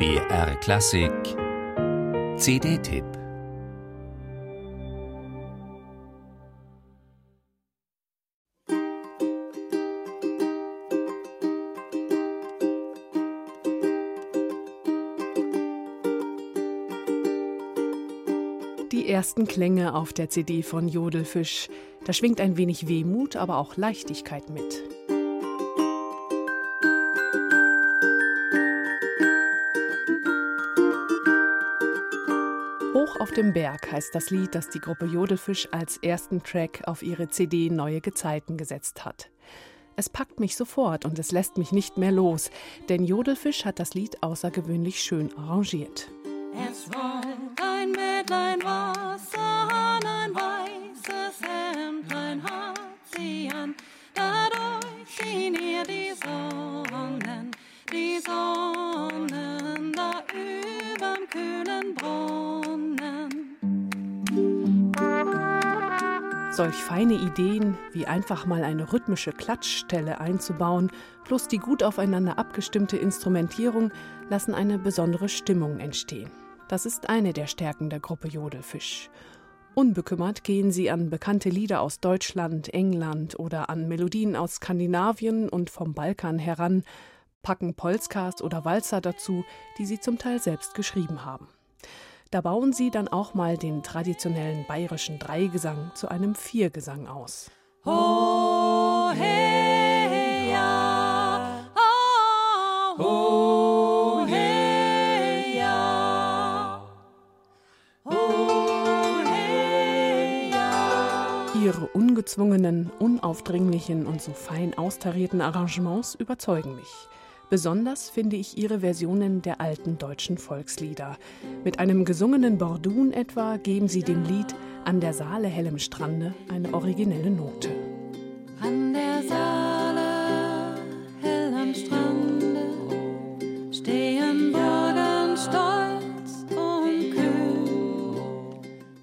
BR Klassik CD-Tipp Die ersten Klänge auf der CD von Jodelfisch. Da schwingt ein wenig Wehmut, aber auch Leichtigkeit mit. Auf dem Berg heißt das Lied, das die Gruppe Jodelfisch als ersten Track auf ihre CD Neue Gezeiten gesetzt hat. Es packt mich sofort und es lässt mich nicht mehr los, denn Jodelfisch hat das Lied außergewöhnlich schön arrangiert. Es wollt ein Mädlein Solch feine Ideen, wie einfach mal eine rhythmische Klatschstelle einzubauen, plus die gut aufeinander abgestimmte Instrumentierung, lassen eine besondere Stimmung entstehen. Das ist eine der Stärken der Gruppe Jodelfisch. Unbekümmert gehen sie an bekannte Lieder aus Deutschland, England oder an Melodien aus Skandinavien und vom Balkan heran, packen Polskas oder Walzer dazu, die sie zum Teil selbst geschrieben haben. Da bauen sie dann auch mal den traditionellen bayerischen Dreigesang zu einem Viergesang aus. Ho, hey, ja, ah, ho, hey, ja, ho, hey, ja. Ihre ungezwungenen, unaufdringlichen und so fein austarierten Arrangements überzeugen mich. Besonders finde ich ihre Versionen der alten deutschen Volkslieder. Mit einem gesungenen Bordun etwa geben sie dem Lied An der Saale hellem Strande eine originelle Note.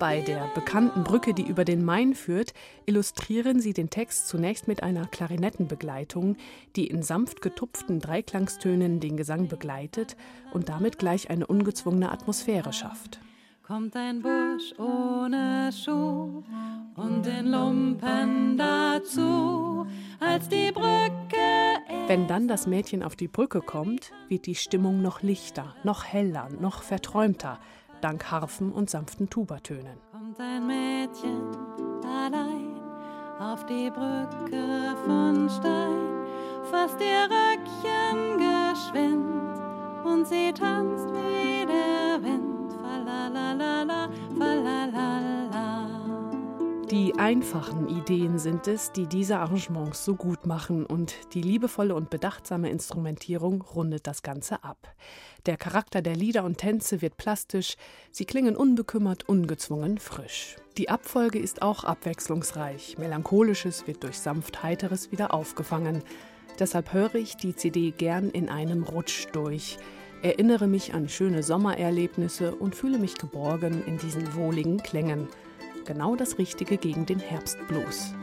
Bei der bekannten Brücke, die über den Main führt, illustrieren sie den Text zunächst mit einer Klarinettenbegleitung, die in sanft getupften Dreiklangstönen den Gesang begleitet und damit gleich eine ungezwungene Atmosphäre schafft. Kommt ein Bursch ohne Schuh und den Lumpen dazu, als die Brücke Wenn dann das Mädchen auf die Brücke kommt, wird die Stimmung noch lichter, noch heller, noch verträumter, dank Harfen und sanften Tubatönen. kommt ein Mädchen allein auf die Brücke von Stein, fasst ihr Die einfachen Ideen sind es, die diese Arrangements so gut machen und die liebevolle und bedachtsame Instrumentierung rundet das Ganze ab. Der Charakter der Lieder und Tänze wird plastisch, sie klingen unbekümmert, ungezwungen, frisch. Die Abfolge ist auch abwechslungsreich, melancholisches wird durch sanft heiteres wieder aufgefangen. Deshalb höre ich die CD gern in einem Rutsch durch, erinnere mich an schöne Sommererlebnisse und fühle mich geborgen in diesen wohligen Klängen genau das Richtige gegen den Herbstblues.